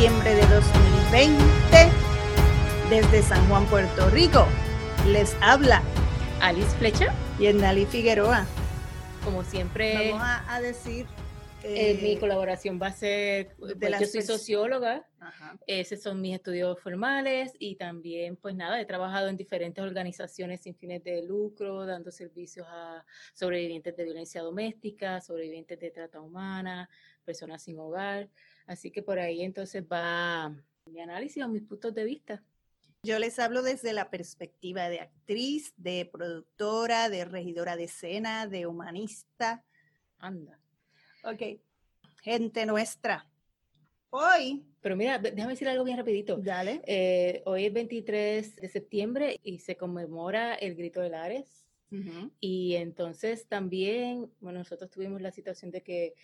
septiembre de 2020 desde San Juan, Puerto Rico. Les habla Alice Flecha y Endali Figueroa. Como siempre, vamos a, decir. Eh, mi colaboración va a ser, pues, yo soy socióloga, esos son mis estudios formales y también, pues nada, he trabajado en diferentes organizaciones sin fines de lucro, dando servicios a sobrevivientes de violencia doméstica, sobrevivientes de trata humana, personas sin hogar. Así que por ahí entonces va mi análisis o mis puntos de vista. Yo les hablo desde la perspectiva de actriz, de productora, de regidora de escena, de humanista. Anda. Ok. Gente nuestra. Hoy. Pero mira, déjame decir algo bien rapidito. Dale. Eh, hoy es 23 de septiembre y se conmemora el Grito de Lares. Y entonces también, bueno, nosotros tuvimos la situación de que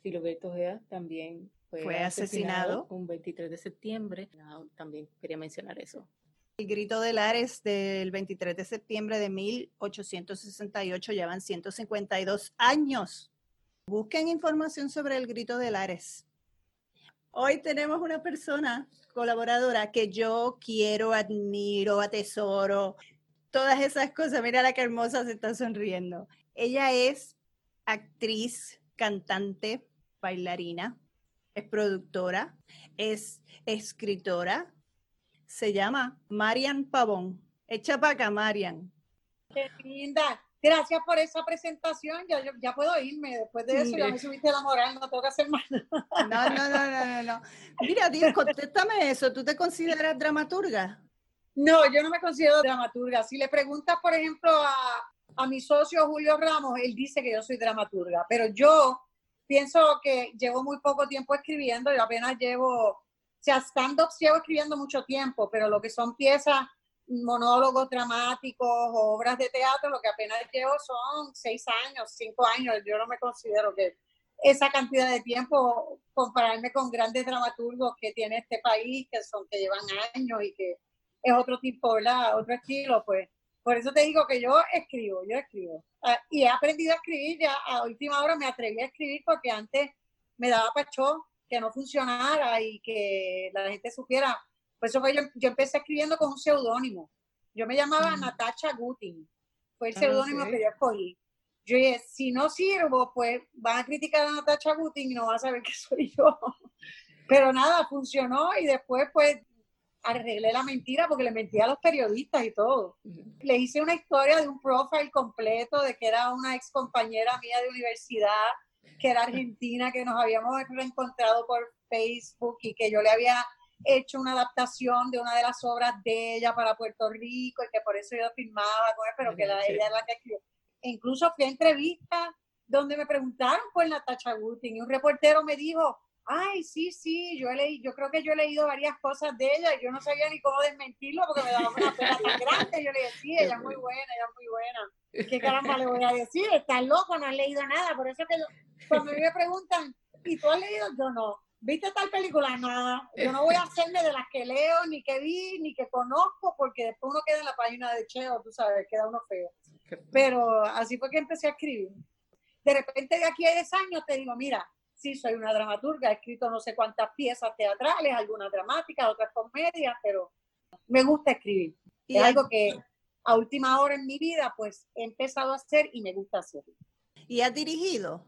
Filoberto Gea también fue, asesinado. un 23 de septiembre. también quería mencionar eso. El grito de Lares del 23 de septiembre de 1868 llevan 152 años. Busquen información sobre el grito de Lares. Hoy tenemos una persona colaboradora que yo quiero, admiro, atesoro, todas esas cosas. Mira la que hermosa se está sonriendo. Ella es actriz, cantante, bailarina, es productora, es escritora. Se llama Marian Pavón. Echa para acá, Marian. Qué linda. Gracias por esa presentación. Ya, ya puedo irme. Después de eso ya me subiste la moral, no tengo que hacer más. No, no, no, no, no. Mira, Dios, contéstame eso. ¿Tú te consideras dramaturga? No, yo no me considero dramaturga. Si le preguntas, por ejemplo, a, a mi socio Julio Ramos, él dice que yo soy dramaturga, pero yo pienso que llevo muy poco tiempo escribiendo, yo apenas llevo, o sea, stand-up llevo escribiendo mucho tiempo, pero lo que son piezas, monólogos dramáticos, obras de teatro, lo que apenas llevo son seis años, cinco años, yo no me considero que esa cantidad de tiempo compararme con grandes dramaturgos que tiene este país, que son que llevan años y que es otro tipo, ¿verdad? Otro estilo, pues por eso te digo que yo escribo, yo escribo. Ah, y he aprendido a escribir, ya a última hora me atreví a escribir porque antes me daba pacho que no funcionara y que la gente supiera. Por eso fue yo, yo empecé escribiendo con un seudónimo. Yo me llamaba mm. Natacha Gutin. Fue el ah, seudónimo que yo escogí. Yo dije, si no sirvo, pues van a criticar a Natacha Gutin y no van a saber que soy yo. Pero nada, funcionó y después pues arreglé la mentira porque le mentí a los periodistas y todo. Le hice una historia de un profile completo de que era una ex compañera mía de universidad, que era argentina, que nos habíamos reencontrado por Facebook y que yo le había hecho una adaptación de una de las obras de ella para Puerto Rico y que por eso yo filmaba con él, pero que la, ella es la que escribió. E incluso fui a entrevistas donde me preguntaron por Natacha Gutin y un reportero me dijo, ay, sí, sí, yo, he yo creo que yo he leído varias cosas de ella y yo no sabía ni cómo desmentirlo porque me daba una pena tan grande. Yo le decía, ella es muy buena, ella es muy buena. ¿Qué caramba le voy a decir? Estás loco, no has leído nada. Por eso que cuando me preguntan, ¿y tú has leído? Yo no. ¿Viste tal película? Nada. Yo no voy a hacerme de las que leo, ni que vi, ni que conozco, porque después uno queda en la página de Cheo, tú sabes, queda uno feo. Pero así fue que empecé a escribir. De repente de aquí a 10 años te digo, mira, sí soy una dramaturga, he escrito no sé cuántas piezas teatrales, algunas dramáticas, otras comedias, pero me gusta escribir. Y es algo que a última hora en mi vida pues he empezado a hacer y me gusta hacer. ¿Y has dirigido?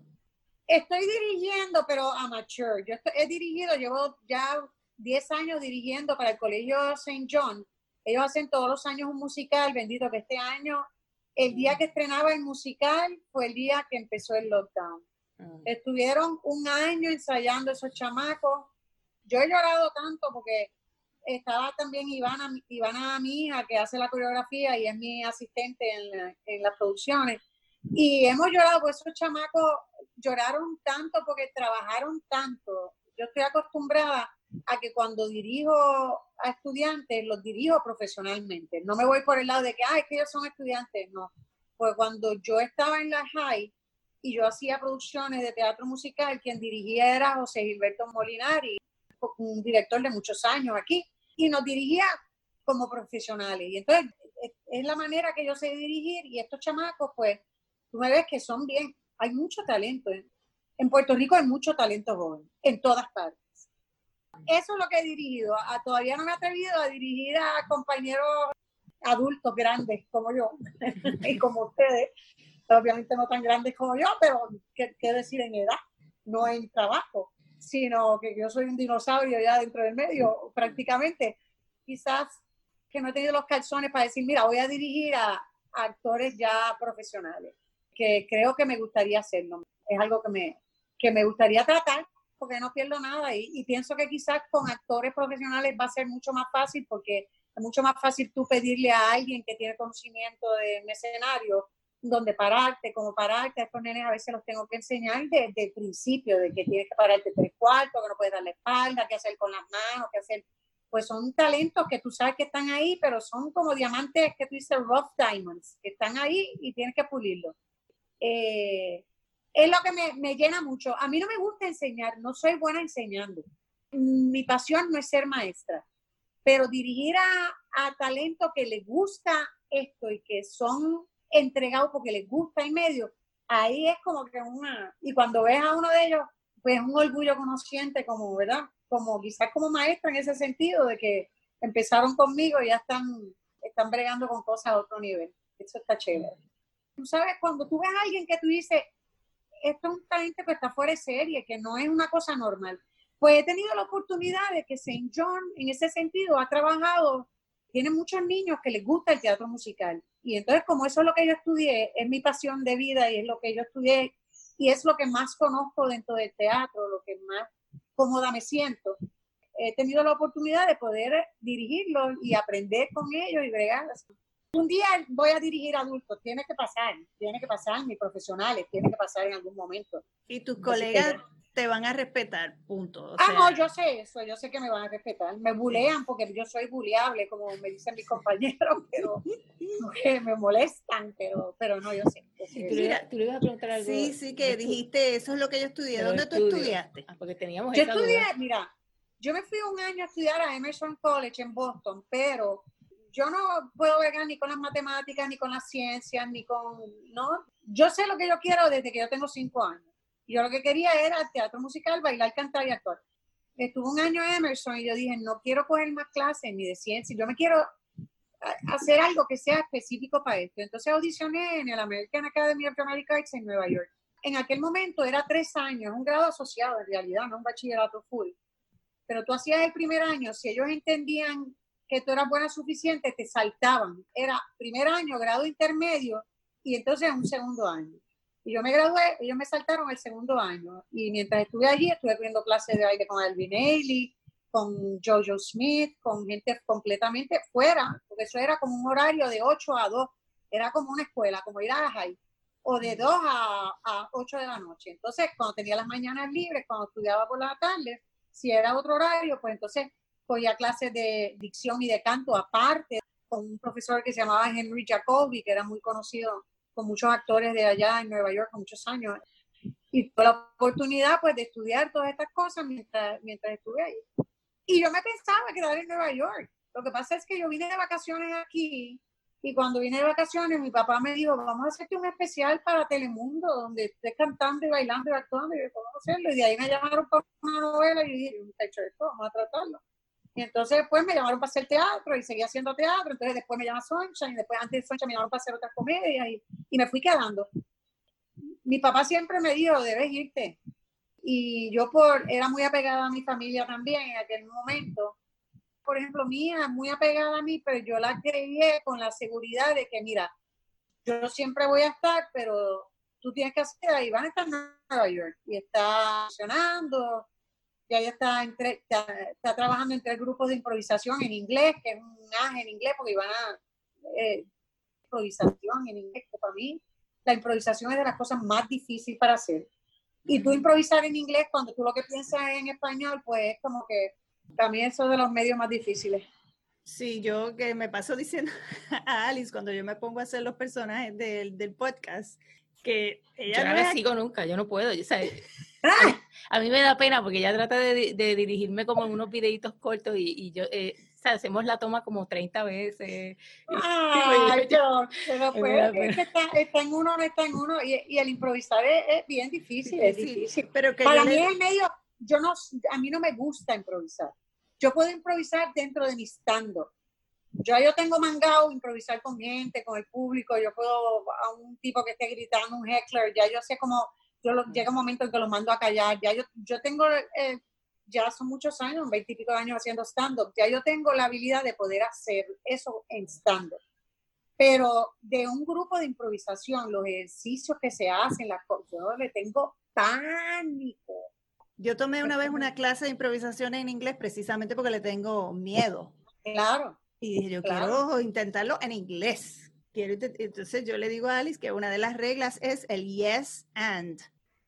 Estoy dirigiendo, pero amateur. Yo he dirigido, llevo ya 10 años dirigiendo para el Colegio St. John. Ellos hacen todos los años un musical, bendito que este año, el día que estrenaba el musical fue el día que empezó el lockdown. Mm. Estuvieron un año ensayando esos chamacos. Yo he llorado tanto porque estaba también Ivana, Ivana mi hija, que hace la coreografía y es mi asistente en, en las producciones. Y hemos llorado, pues esos chamacos lloraron tanto porque trabajaron tanto. Yo estoy acostumbrada a que cuando dirijo a estudiantes, los dirijo profesionalmente. No me voy por el lado de que, ay, que ellos son estudiantes. No. Pues cuando yo estaba en la high, y yo hacía producciones de teatro musical, quien dirigía era José Gilberto Molinari, un director de muchos años aquí, y nos dirigía como profesionales. Y entonces es la manera que yo sé dirigir y estos chamacos, pues, tú me ves que son bien, hay mucho talento. En Puerto Rico hay mucho talento joven, en todas partes. Eso es lo que he dirigido. todavía no me he atrevido a dirigir a compañeros adultos grandes como yo y como ustedes. Obviamente no tan grandes como yo, pero qué, decir en edad, no en trabajo, sino que yo soy un dinosaurio ya dentro del medio prácticamente. Quizás que no he tenido los calzones para decir, mira, voy a dirigir a, actores ya profesionales, que creo que me gustaría hacerlo. Es algo que me, que me gustaría tratar porque no pierdo nada y, y, pienso que quizás con actores profesionales va a ser mucho más fácil porque es mucho más fácil tú pedirle a alguien que tiene conocimiento de escenario donde pararte, como pararte, a estos nenes a veces los tengo que enseñar desde el principio, de que tienes que pararte tres cuartos, que no puedes dar la espalda, qué hacer con las manos, qué hacer pues son talentos que tú sabes que están ahí, pero son como diamantes que tú dices rough diamonds, que están ahí y tienes que pulirlos. Eh, es lo que me, me, llena mucho. A mí no me gusta enseñar, no soy buena enseñando. Mi pasión no es ser maestra, pero dirigir a, a talento que les gusta esto y que son entregados porque les gusta en medio, ahí es como que una... Y cuando ves a uno de ellos, pues un orgullo conociente como, ¿verdad? como quizás como maestra en ese sentido de que empezaron conmigo y ya están, están bregando con cosas a otro nivel. Eso está chévere. Tú sabes, cuando tú ves a alguien que tú dices, esto es un talento que está fuera de serie, que no es una cosa normal, pues he tenido la oportunidad de que St. John en ese sentido ha trabajado, tiene muchos niños que les gusta el teatro musical. Y entonces como eso es lo que yo estudié, es mi pasión de vida y es lo que yo estudié y es lo que más conozco dentro del teatro, lo que más cómoda me siento. He tenido la oportunidad de poder dirigirlos y aprender con ellos y bregar. Un día voy a dirigir adultos, tiene que pasar, tiene que pasar, mis profesionales, tiene que pasar en algún momento. Y tus colegas te van a respetar, punto. ah, no, yo sé eso, yo sé que me van a respetar. Me bulean porque yo soy buleable, como me dicen mis compañeros, pero me molestan, pero, pero no, yo sé. ¿Tú, le, ibas a preguntar algo. Sí, sí, que dijiste, eso es lo que yo estudié. ¿Dónde tú estudiaste? Ah, porque teníamos Yo estudié, mira, yo me fui un año a estudiar a Emerson College en Boston, pero yo no puedo ver ni con las matemáticas, ni con las ciencias, ni con, ¿no? Yo sé lo que yo quiero desde que yo tengo cinco años. Yo lo que quería era teatro musical, bailar, cantar y actuar. Estuve un año en Emerson y yo dije, no quiero coger más clases ni de ciencia, yo me quiero hacer algo que sea específico para esto. Entonces audicioné en el American Academy of Dramatic Arts en Nueva York. En aquel momento era tres años, un grado asociado en realidad, no un bachillerato full. Pero tú hacías el primer año, si ellos entendían que tú eras buena suficiente, te saltaban. Era primer año, grado intermedio y entonces un segundo año. Y yo me gradué, ellos me saltaron el segundo año. Y mientras estuve allí, estuve viendo clases de baile con Alvin Ailey, con Jojo Smith, con gente completamente fuera, porque eso era como un horario de 8 a 2, era como una escuela, como ir a la high, o de 2 a, a 8 de la noche. Entonces, cuando tenía las mañanas libres, cuando estudiaba por la tarde, si era otro horario, pues entonces cogía clases de dicción y de canto aparte, con un profesor que se llamaba Henry Jacobi, que era muy conocido con muchos actores de allá en Nueva York, con muchos años. Y tuve la oportunidad pues de estudiar todas estas cosas mientras, estuve ahí. Y yo me pensaba quedar en Nueva York. Lo que pasa es que yo vine de vacaciones aquí y cuando vine de vacaciones mi papá me dijo, vamos a hacerte un especial para Telemundo donde estés cantando y bailando y actuando y a hacerlo. Y de ahí me llamaron para una novela y dije, hecho esto, vamos a tratarlo. Y entonces después me llamaron para hacer teatro y seguí haciendo teatro. Entonces después me llama Soncha y después antes de me llamaron para hacer otras comedias y, y me fui quedando. Mi papá siempre me dijo, debes irte. Y yo por, era muy apegada a mi familia también en aquel momento. Por ejemplo, mía, muy apegada a mí, pero yo la creí con la seguridad de que, mira, yo siempre voy a estar, pero tú tienes que hacer, ahí van a estar en Nueva York y está funcionando ya ella está, entre, está, trabajando en tres grupos de improvisación en inglés, que es un aje en inglés, porque iban a eh, improvisación en inglés, que para mí la improvisación es de las cosas más difíciles para hacer. Y tú improvisar en inglés cuando tú lo que piensas en español, pues es como que también eso es de los medios más difíciles. Sí, yo que me paso diciendo a Alice cuando yo me pongo a hacer los personajes del, del podcast, que ella yo no, la sigo nunca, yo no puedo. Yo, a mí me da pena porque ella trata de, dirigirme como en unos videitos cortos y, yo, eh, o sea, hacemos la toma como 30 veces. Ay, yo, pero pues, es que está, está, en uno, no está en uno, y, y el improvisar es, bien difícil, es difícil. Pero que Para mí es el medio, yo no, a mí no me gusta improvisar. Yo puedo improvisar dentro de mi stand Yo, yo tengo mangado improvisar con gente, con el público, yo puedo a un tipo que esté gritando, un heckler, ya yo sé cómo, yo llega un momento en que lo mando a callar, ya yo, yo tengo, eh, ya son muchos años, veintipico años haciendo stand-up, ya yo tengo la habilidad de poder hacer eso en stand-up. Pero de un grupo de improvisación, los ejercicios que se hacen, las cosas, yo le tengo pánico. Yo tomé una vez una clase de improvisación en inglés precisamente porque le tengo miedo. Claro. Y dije, yo quiero intentarlo en inglés. Quiero, entonces yo le digo a Alice que una de las reglas es el yes and.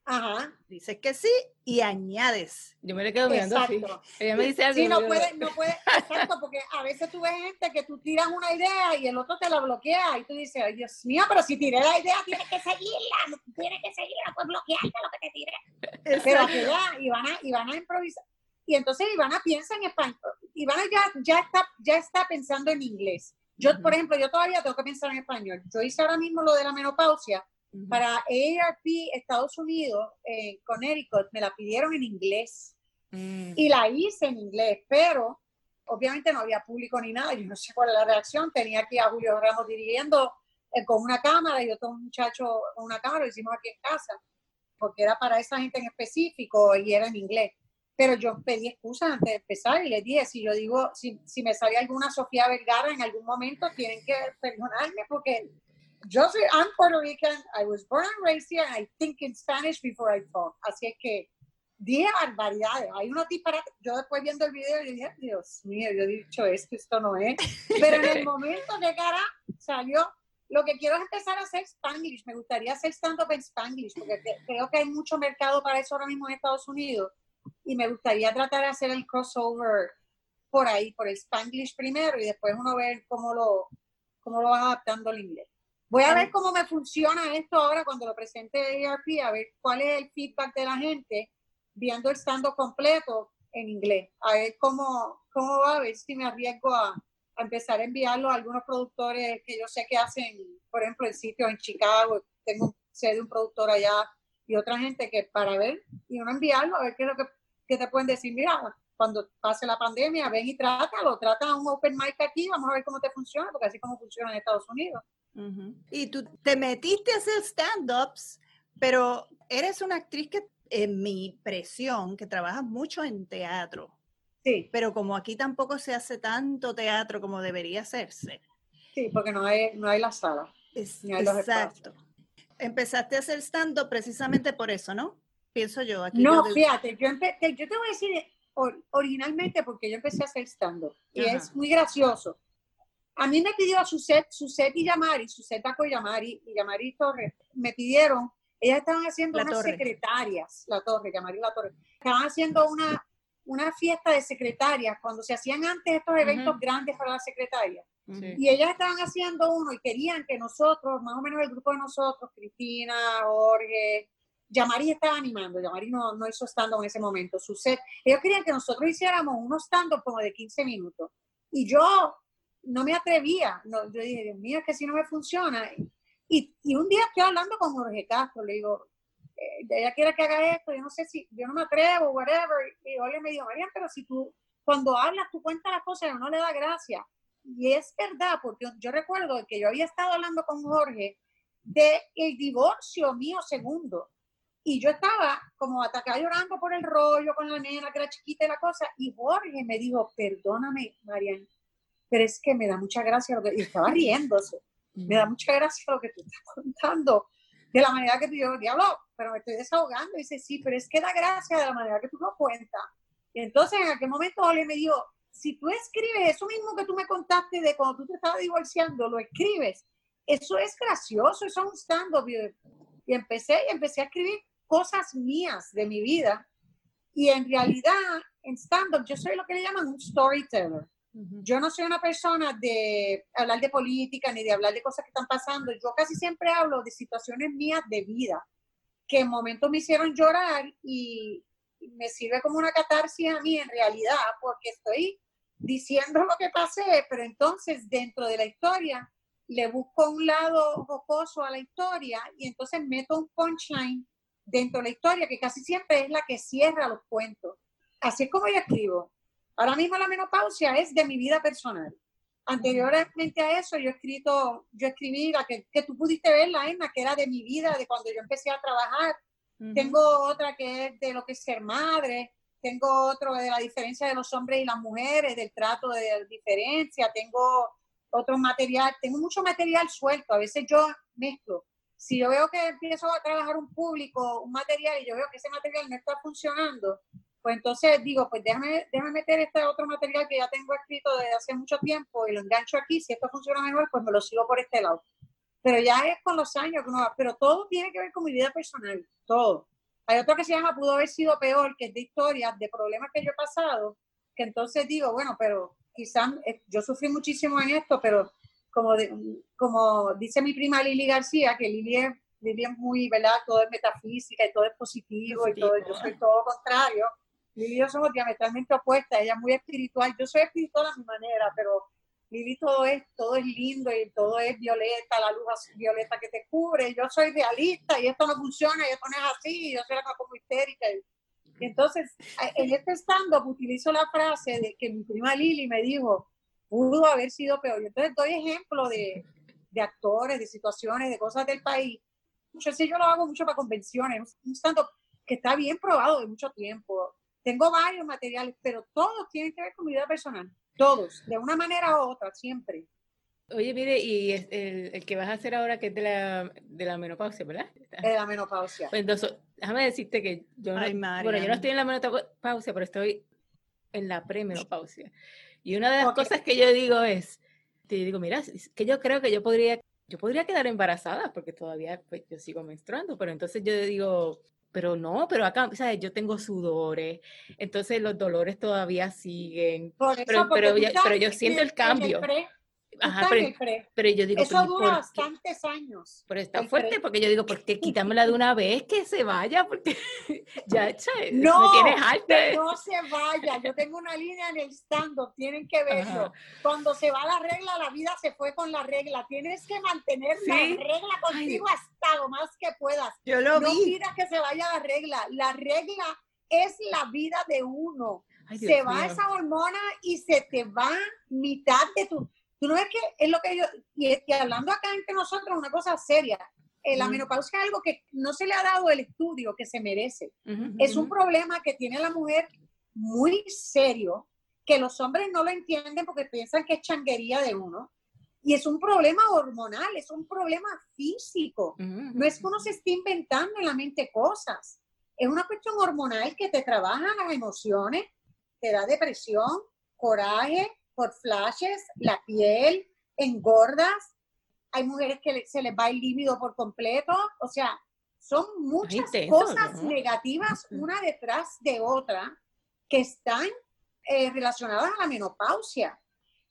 Ajá. Dices que sí y añades. Yo me le quedo viendo así. Ella me dice algo. Sí, no puede, no puede, exacto, porque a veces tú ves gente que tú tiras una idea y el otro te la bloquea y tú dices, ay Dios mío, pero si tiré la idea tienes que seguirla, tienes que seguirla, pues bloquearte lo que te tiré. Pero que ya, y van, a, y van a improvisar. Y entonces Ivana piensa en español. Ivana ya, ya, está, ya está pensando en inglés. Yo, por ejemplo, yo todavía tengo que pensar en español. Yo hice ahora mismo lo de la menopausia para ARP Estados Unidos, en Connecticut, me la pidieron en inglés. Mm. Y la hice en inglés, pero obviamente no había público ni nada. Yo no sé cuál es la reacción. Tenía aquí a Julio Ramos dirigiendo eh, con una cámara y otro muchacho con una cámara. Lo hicimos aquí en casa, porque era para esa gente en específico y era en inglés. Pero yo pedí excusas antes de empezar y les dije, si yo digo, si, si me sale alguna Sofía Vergara en algún momento, tienen que perdonarme porque yo soy, I'm Puerto Rican, I was born and raised here, and I think in Spanish before I talk. Así es que dije barbaridades. Hay unos disparates. Yo después viendo el video, yo dije, Dios mío, yo he dicho esto, esto no es. Pero en el momento de cara salió, lo que quiero es empezar a hacer Spanglish. Me gustaría hacer stand-up en Spanglish, porque creo que hay mucho mercado para eso ahora mismo en Estados Unidos. Y me gustaría tratar de hacer el crossover por ahí, por el Spanglish primero, y después uno ver cómo lo, cómo lo va adaptando al inglés. Voy a ver cómo me funciona esto ahora cuando lo presente ERP, a ver cuál es el feedback de la gente viendo el stand completo en inglés. A ver cómo, cómo va, a ver si me arriesgo a, empezar a enviarlo a algunos productores que yo sé que hacen, por ejemplo, en sitios en Chicago, tengo sede de un productor allá y otra gente que para ver y uno enviarlo a ver qué es lo que, que te pueden decir. Mira, cuando pase la pandemia, ven y trátalo, trata un open mic aquí, vamos a ver cómo te funciona, porque así como funciona en Estados Unidos. Y tú te metiste a hacer stand-ups, pero eres una actriz que, en mi presión, que trabaja mucho en teatro. Sí. Pero como aquí tampoco se hace tanto teatro como debería hacerse. Sí, porque no hay, no hay la sala. exacto. Empezaste a hacer stand-up precisamente por eso, ¿no? Pienso yo. Aquí no, fíjate, yo, yo te voy a decir originalmente porque yo empecé a hacer stand-up. Y es muy gracioso a mí me pidió Suset, Suset y Yamari, Suset Taco y Yamari, y Yamari Torres, me pidieron, ellas estaban haciendo unas secretarias, la Torre, Yamari La Torre, estaban haciendo una, una fiesta de secretarias, cuando se hacían antes estos eventos grandes para las secretarias. Y ellas estaban haciendo uno y querían que nosotros, más o menos el grupo de nosotros, Cristina, Jorge, Yamari estaba animando, Yamari no, hizo stand en ese momento, Suset, ellos querían que nosotros hiciéramos unos stand como de 15 minutos. Y yo no me atrevía. Yo dije, Dios mío, es que si no me funciona. Y, y, un día estoy hablando con Jorge Castro, le digo, eh, ella quiere que haga esto, yo no sé si, yo no me atrevo, whatever. Y Jorge me dijo, María, pero si tú, cuando hablas, tú cuentas las cosas no le da gracia. Y es verdad, porque yo recuerdo que yo había estado hablando con Jorge de el divorcio mío segundo. Y yo estaba como atacada llorando por el rollo con la nena que era chiquita y la cosa. Y Jorge me dijo, perdóname, Marian, pero es que me da mucha gracia lo que, y estaba riéndose, me da mucha gracia lo que tú estás contando, de la manera que tú, yo, diablo, pero me estoy desahogando, y dice, sí, pero es que da gracia de la manera que tú lo cuentas. Y entonces en aquel momento Ole me dijo, si tú escribes eso mismo que tú me contaste de cuando tú te estabas divorciando, lo escribes, eso es gracioso, eso es un stand-up. Y empecé, y empecé a escribir cosas mías de mi vida. Y en realidad, en stand-up, yo soy lo que le llaman un storyteller. Yo no soy una persona de hablar de política ni de hablar de cosas que están pasando. Yo casi siempre hablo de situaciones mías de vida que en momentos me hicieron llorar y me sirve como una catarsis a mí en realidad porque estoy diciendo lo que pasé, pero entonces dentro de la historia le busco un lado jocoso a la historia y entonces meto un punchline dentro de la historia, que casi siempre es la que cierra los cuentos. Así es como yo escribo. Ahora mismo la menopausia es de mi vida personal. Anteriormente a eso, yo escrito, yo escribí la que, que tú pudiste ver, la Emma, que era de mi vida, de cuando yo empecé a trabajar. Tengo otra que es de lo que es ser madre. Tengo otro de la diferencia de los hombres y las mujeres, del trato de diferencia. Tengo otro material, tengo mucho material suelto. A veces yo mezclo. Si yo veo que empiezo a trabajar un público, un material, y yo veo que ese material no está funcionando, pues entonces digo, pues déjame, déjame meter este otro material que ya tengo escrito desde hace mucho tiempo y lo engancho aquí. Si esto funciona mejor, pues me lo sigo por este lado. Pero ya es con los años que uno va. Pero todo tiene que ver con mi vida personal, todo. Hay otro que se llama Pudo haber sido peor, que es de historias, de problemas que yo he pasado, que entonces digo, bueno, pero quizás eh, yo sufrí muchísimo en esto, pero como, como dice mi prima Lili García, que Lili es, Lili es muy, ¿verdad? Todo es metafísica y todo es positivo, y todo, yo soy todo contrario. Lili y yo somos diametralmente opuestas, ella es muy espiritual, yo soy espiritual a mi manera, pero Lili todo es, todo es lindo y todo es violeta, la luz violeta que te cubre, yo soy realista y esto no funciona y esto no es así, yo soy la como histérica. Y entonces, en este stand-up utilizo la frase de que mi prima Lili me dijo, pudo haber sido peor. Y entonces doy ejemplo de, de actores, de situaciones, de cosas del país. Yo sé, yo lo hago mucho para convenciones, un stand-up que está bien probado de mucho tiempo. Tengo varios materiales, pero todos tienen que ver con mi vida personal. Todos, de una manera u otra, siempre. Oye, mire, y el, que vas a hacer ahora que es de la, de la menopausia, ¿verdad? De la menopausia. Pues entonces, déjame decirte que yo no, bueno, yo no estoy en la menopausia, pero estoy en la premenopausia. Y una de las cosas que yo digo es, te digo, mira, que yo creo que yo podría, yo podría quedar embarazada porque todavía pues, yo sigo menstruando, pero entonces yo digo, pero no, pero acá, ¿sabes? Yo tengo sudores, entonces los dolores todavía siguen, pero, pero, pero, yo siento el cambio. Ajá, pero, yo digo, eso dura bastantes años. Pero está fuerte porque yo digo, ¿por qué quítamela de una vez que se vaya? Porque ya, no, me tienes no se vaya. Yo tengo una línea en el stand-up, tienen que verlo. Cuando se va la regla, la vida se fue con la regla. Tienes que mantener la regla contigo hasta lo más que puedas. Yo lo no vi. que se vaya la regla. La regla es la vida de uno. se va esa hormona y se te va mitad de tu Tú no ves que es lo que yo, y, hablando acá entre nosotros, una cosa seria, eh, la menopausia es algo que no se le ha dado el estudio que se merece. es un problema que tiene la mujer muy serio, que los hombres no lo entienden porque piensan que es changuería de uno. Y es un problema hormonal, es un problema físico. No es que uno se esté inventando en la mente cosas. Es una cuestión hormonal que te trabaja las emociones, te da depresión, coraje, por flashes, la piel, engordas, hay mujeres que se les va el líbido por completo, o sea, son muchas cosas negativas una detrás de otra que están eh, relacionadas a la menopausia.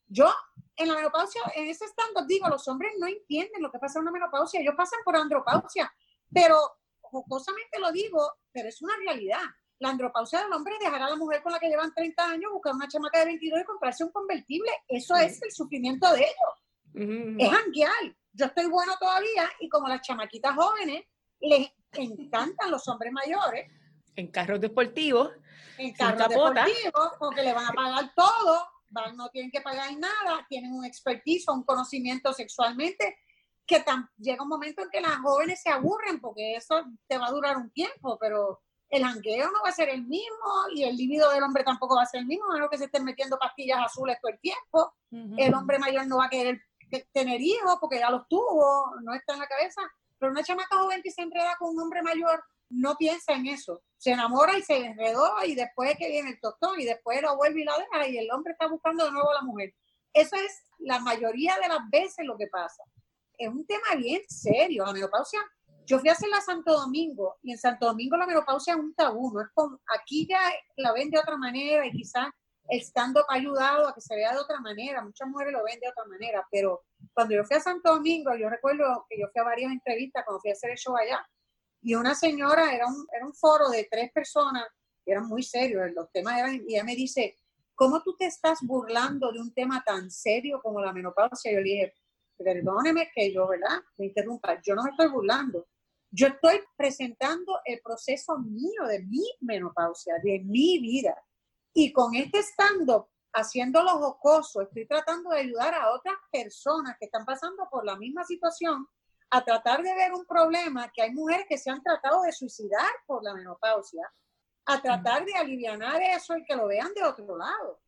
Yo en la menopausia, en ese stand digo, los hombres no entienden lo que pasa en una menopausia, ellos pasan por andropausia, pero jocosamente lo digo, pero es una realidad la andropausia del hombre dejará a la mujer con la que llevan 30 años buscar una chamaca de 22 y comprarse un convertible. Eso es el sufrimiento de ellos. Es anguial. Yo estoy bueno todavía y como las chamaquitas jóvenes les encantan los hombres mayores. En carros deportivos. En carros deportivos, porque le van a pagar todo, van, no tienen que pagar nada, tienen un expertise un conocimiento sexualmente que llega un momento en que las jóvenes se aburren porque eso te va a durar un tiempo, pero el jangueo no va a ser el mismo y el líbido del hombre tampoco va a ser el mismo, a menos que se estén metiendo pastillas azules todo el tiempo. El hombre mayor no va a querer tener hijos porque ya los tuvo, no está en la cabeza. Pero una chamaca joven que se enreda con un hombre mayor no piensa en eso. Se enamora y se enredó y después que viene el tostón y después lo vuelve y la deja y el hombre está buscando de nuevo a la mujer. Eso es la mayoría de las veces lo que pasa. Es un tema bien serio. La menopausia yo fui a hacerla a Santo Domingo y en Santo Domingo la menopausia es un tabú, ¿no? Es como, aquí ya la ven de otra manera y quizás el ayudado a que se vea de otra manera, muchas mujeres lo ven de otra manera, pero cuando yo fui a Santo Domingo, yo recuerdo que yo fui a varias entrevistas cuando fui a hacer el show allá, y una señora, era un, era un foro de tres personas, eran muy serios, los temas eran, y ella me dice, ¿cómo tú te estás burlando de un tema tan serio como la menopausia? Yo le dije, perdóneme que yo, ¿verdad? Me interrumpa, yo no me estoy burlando Yo estoy presentando el proceso mío de mi menopausia, de mi vida. Y con este stand-up, haciéndolo jocoso, estoy tratando de ayudar a otras personas que están pasando por la misma situación a tratar de ver un problema que hay mujeres que se han tratado de suicidar por la menopausia, a tratar de aliviar eso y que lo vean de otro lado.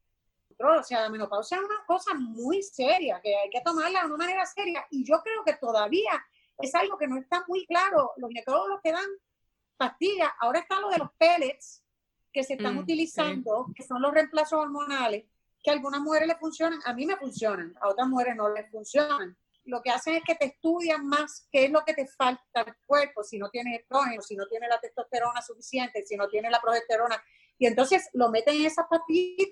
O sea, la menopausia es una cosa muy seria, que hay que tomarla de una manera seria. Y yo creo que todavía es algo que no está muy claro. Los ginecólogos que dan pastillas, ahora está lo de los pellets que se están mm, utilizando, que son los reemplazos hormonales, que a algunas mujeres le funcionan, a mí me funcionan, a otras mujeres no les funcionan. Lo que hacen es que te estudian más qué es lo que te falta al cuerpo, si no tienes estrógeno, si no tienes la testosterona suficiente, si no tienes la progesterona. Y entonces lo meten en esas pastillas.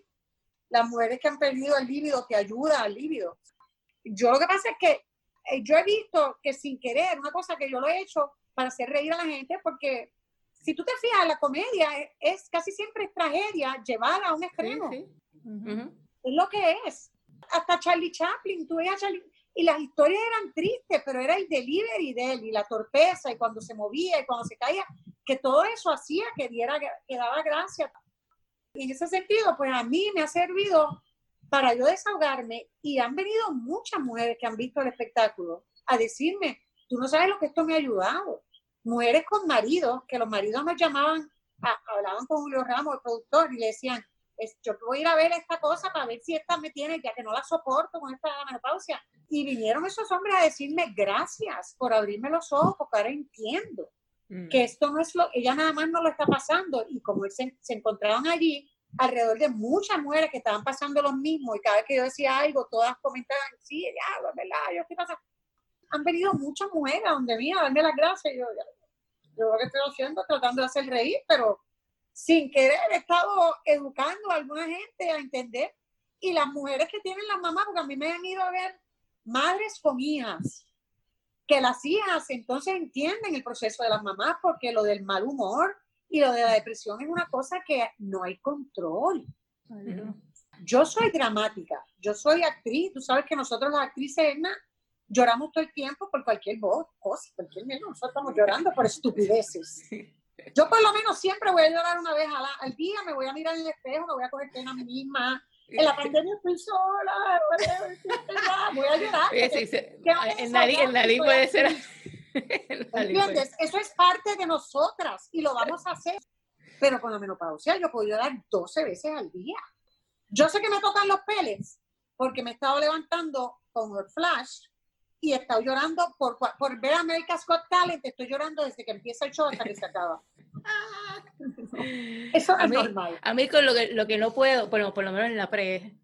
Las mujeres que han perdido el líbido te ayuda al líbido. Yo lo que pasa es que eh, yo he visto que sin querer, una cosa que yo lo he hecho para hacer reír a la gente, porque si tú te fijas, la comedia es, casi siempre tragedia llevada a un extremo. Es lo que es. Hasta Charlie Chaplin, tú veías Charlie, y las historias eran tristes, pero era el delivery de él y la torpeza y cuando se movía y cuando se caía, que todo eso hacía que diera, que daba gracia. Y en ese sentido, pues a mí me ha servido para yo desahogarme y han venido muchas mujeres que han visto el espectáculo a decirme, tú no sabes lo que esto me ha ayudado. Mujeres con maridos, que los maridos nos llamaban, hablaban con Julio Ramos, el productor, y le decían, yo voy a ir a ver esta cosa para ver si esta me tiene, ya que no la soporto con esta menopausia. Y vinieron esos hombres a decirme gracias por abrirme los ojos, porque ahora entiendo mm. que esto no es lo, ella nada más no lo está pasando. Y como se, se encontraban allí, alrededor de muchas mujeres que estaban pasando lo mismo y cada vez que yo decía algo, todas comentaban, sí, ya, es verdad, yo qué pasa. Han venido muchas mujeres a donde mí a darme las gracias. Yo, yo lo que estoy haciendo, tratando de hacer reír, pero sin querer he estado educando a alguna gente a entender. Y las mujeres que tienen las mamás, porque a mí me han ido a ver madres con hijas, que las hijas entonces entienden el proceso de las mamás, porque lo del mal humor, y lo de la depresión es una cosa que no hay control. Yo soy dramática, yo soy actriz, tú sabes que nosotros las actrices lloramos todo el tiempo por cualquier voz, cosa, cualquier menos, nosotros estamos llorando por estupideces. Yo por lo menos siempre voy a llorar una vez al, día, me voy a mirar en el espejo, me voy a coger pena a mí misma. En la pandemia estoy sola, voy a llorar. Sí, sí, el nariz puede ser ¿Entiendes? Eso es parte de nosotras y lo vamos a hacer. Pero con la menopausia yo puedo llorar 12 veces al día. Yo sé que me tocan los peles porque me he estado levantando con el flash y he estado llorando por, por ver America's Got Talent. Estoy llorando desde que empieza el show hasta que se acaba. Eso es normal. A mí con lo que, lo que no puedo, bueno, por lo menos en la pre,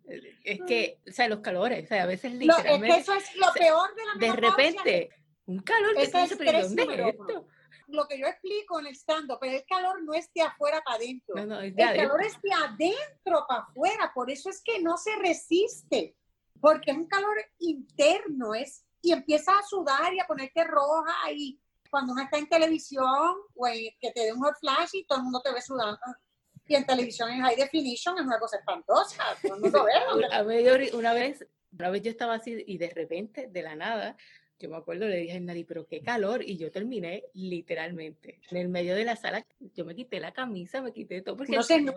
es que, o sea, los calores, o sea, a veces literalmente... es que eso es lo peor de la. De repente un calor que es esto? Lo que yo explico en el stand-up, pero el calor no es de afuera para adentro. el calor es de adentro para afuera, por eso es que no se resiste, porque es un calor interno, es y empieza a sudar y a ponerte roja y cuando uno está en televisión, güey, que te dé un hot flash y todo el mundo te ve sudando. Y en televisión en high definition es una cosa espantosa. a una vez, una vez yo estaba así y de repente, de la nada, yo me acuerdo, le dije a Nadie, pero qué calor. Y yo terminé literalmente en el medio de la sala. Yo me quité la camisa, me quité todo porque no, se, no,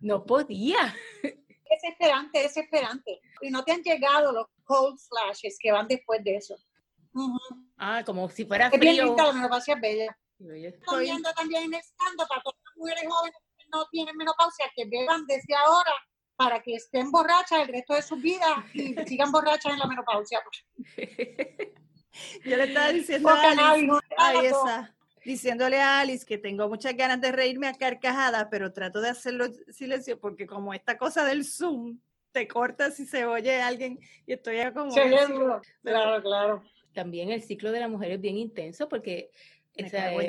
no podía. Es esperante, es esperante. Y no te han llegado los cold flashes que van después de eso. Ah, como si fuera frío. Es bien linda, la menopausia es bella. Estoy viendo también estando para todas las mujeres jóvenes que no tienen menopausia, que beban desde ahora para que estén borrachas el resto de sus vidas y sigan borrachas en la menopausia. Yo le estaba diciendo a Alice, diciéndole a Alice que tengo muchas ganas de reírme a carcajadas, pero trato de hacerlo silencio porque como esta cosa del Zoom te corta si se oye alguien y estoy como... claro, claro. También el ciclo de la mujer es bien intenso porque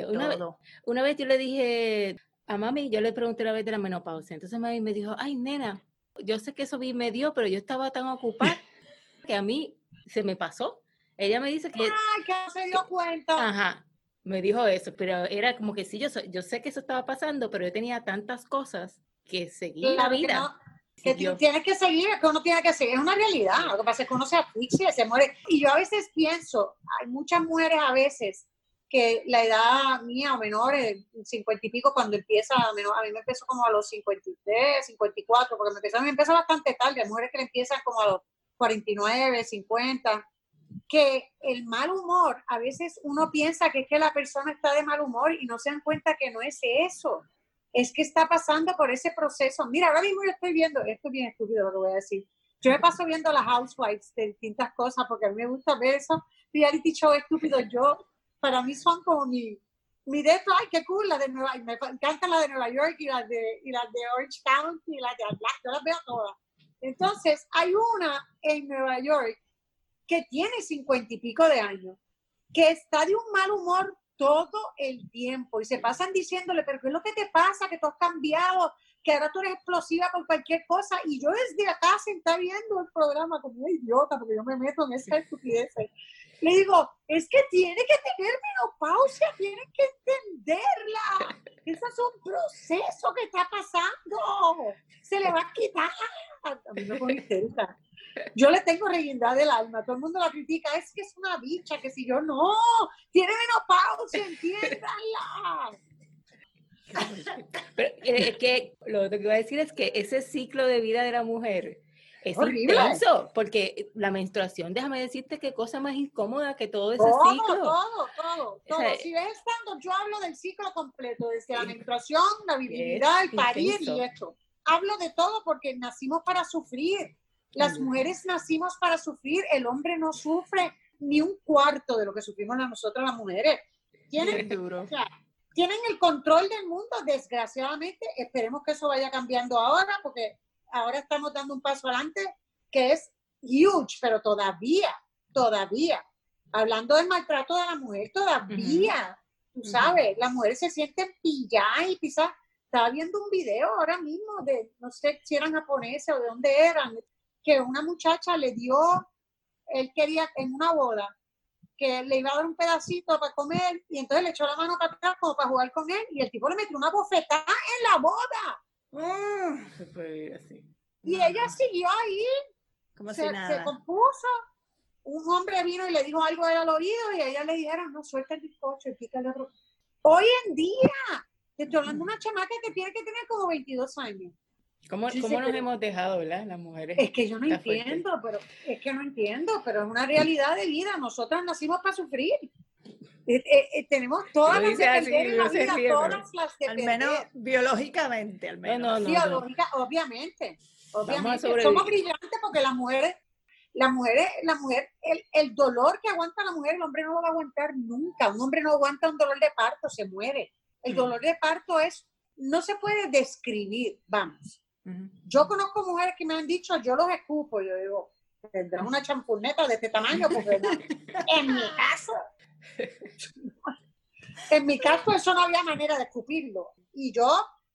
una, vez, una vez yo le dije a mami, yo le pregunté la vez de la menopausia, entonces mami me dijo, ay nena, yo sé que eso me dio, pero yo estaba tan ocupada que a mí se me pasó. Ella me dice que... ¡Ay, que no se dio cuenta! Ajá, me dijo eso, pero era como que sí, yo, yo sé que eso estaba pasando, pero yo tenía tantas cosas que seguir la vida. Que, tienes que seguir, que uno tiene que seguir, es una realidad. Lo que pasa es que uno se asfixia, se muere. Y yo a veces pienso, hay muchas mujeres a veces que la edad mía o menor, cincuenta y pico, cuando empieza, a, mí me empezó como a los 53, 54, porque me empezó, me empieza bastante tarde, hay mujeres que le empiezan como a los 49, 50, que el mal humor, a veces uno piensa que es que la persona está de mal humor y no se dan cuenta que no es eso, es que está pasando por ese proceso. Mira, ahora mismo yo estoy viendo, esto es bien estúpido lo que voy a decir, yo me paso viendo las housewives de distintas cosas porque a mí me gusta ver eso, reality show estúpido, yo, para mí son como mi, mi de ay, qué cool, la de Nueva me encantan las de Nueva York y las de, y las de Orange County y las de Atlanta, yo las veo todas. Entonces, hay una en Nueva York que tiene cincuenta y pico de años, que está de un mal humor todo el tiempo y se pasan diciéndole, pero ¿qué es lo que te pasa? Que tú has cambiado, que ahora tú eres explosiva por cualquier cosa. Y yo desde acá sentada viendo el programa como una idiota, porque yo me meto en esa estupidez. Le digo, es que tiene que tener menopausia, tiene que entenderla. Ese es un proceso que está pasando. Se le va a quitar. A mí me pone yo le tengo reguindad del alma, todo el mundo la critica, es que es una bicha, que si yo no, tiene menopausia, entiéndanla. Pero es eh, que lo que iba a decir es que ese ciclo de vida de la mujer es horrible. Intenso, porque la menstruación, déjame decirte qué cosa más incómoda que todo ese ciclo. Todo, todo, todo. si ves estando, yo hablo del ciclo completo, desde la menstruación, la virilidad, el parir y esto. Hablo de todo porque nacimos para sufrir. Las mujeres nacimos para sufrir, el hombre no sufre ni un cuarto de lo que sufrimos nosotros las mujeres. Tienen, tienen el control del mundo, desgraciadamente. Esperemos que eso vaya cambiando ahora, porque ahora estamos dando un paso adelante que es huge, pero todavía, todavía, hablando del maltrato de la mujer, todavía, tú sabes, las mujeres se sienten pilladas y quizás estaba viendo un video ahora mismo de, no sé si eran japoneses o de dónde eran, que una muchacha le dio, él quería en una boda, que le iba a dar un pedacito para comer y entonces le echó la mano para atrás como para jugar con él y el tipo le metió una bofetada en la boda. Mm. Se así. Y ella siguió ahí. Como se, si nada. se compuso. Un hombre vino y le dijo algo al oído y ella le dijeron, no, suelta el bizcocho y pícale otro. Hoy en día, te estoy hablando de una chamaca que tiene que tener como 22 años. ¿Cómo, ¿cómo nos hemos dejado, verdad, las mujeres? Es que yo no entiendo, pero es que no entiendo, pero es una realidad de vida. Nosotras nacimos para sufrir. Eh, eh, eh, tenemos todas las de perder en la vida, todas las de Al menos biológicamente, al menos. Biológica, obviamente. obviamente. Somos brillantes porque las mujeres, las mujeres, la mujer, el, el, dolor que aguanta la mujer, el hombre no lo va a aguantar nunca. Un hombre no aguanta un dolor de parto, se muere. El mm. dolor de parto es, no se puede describir, vamos. Yo conozco mujeres que me han dicho, yo los escupo, yo digo, tendrás una champurneta de este tamaño, porque en mi caso, en mi caso eso no había manera de escupirlo. Y yo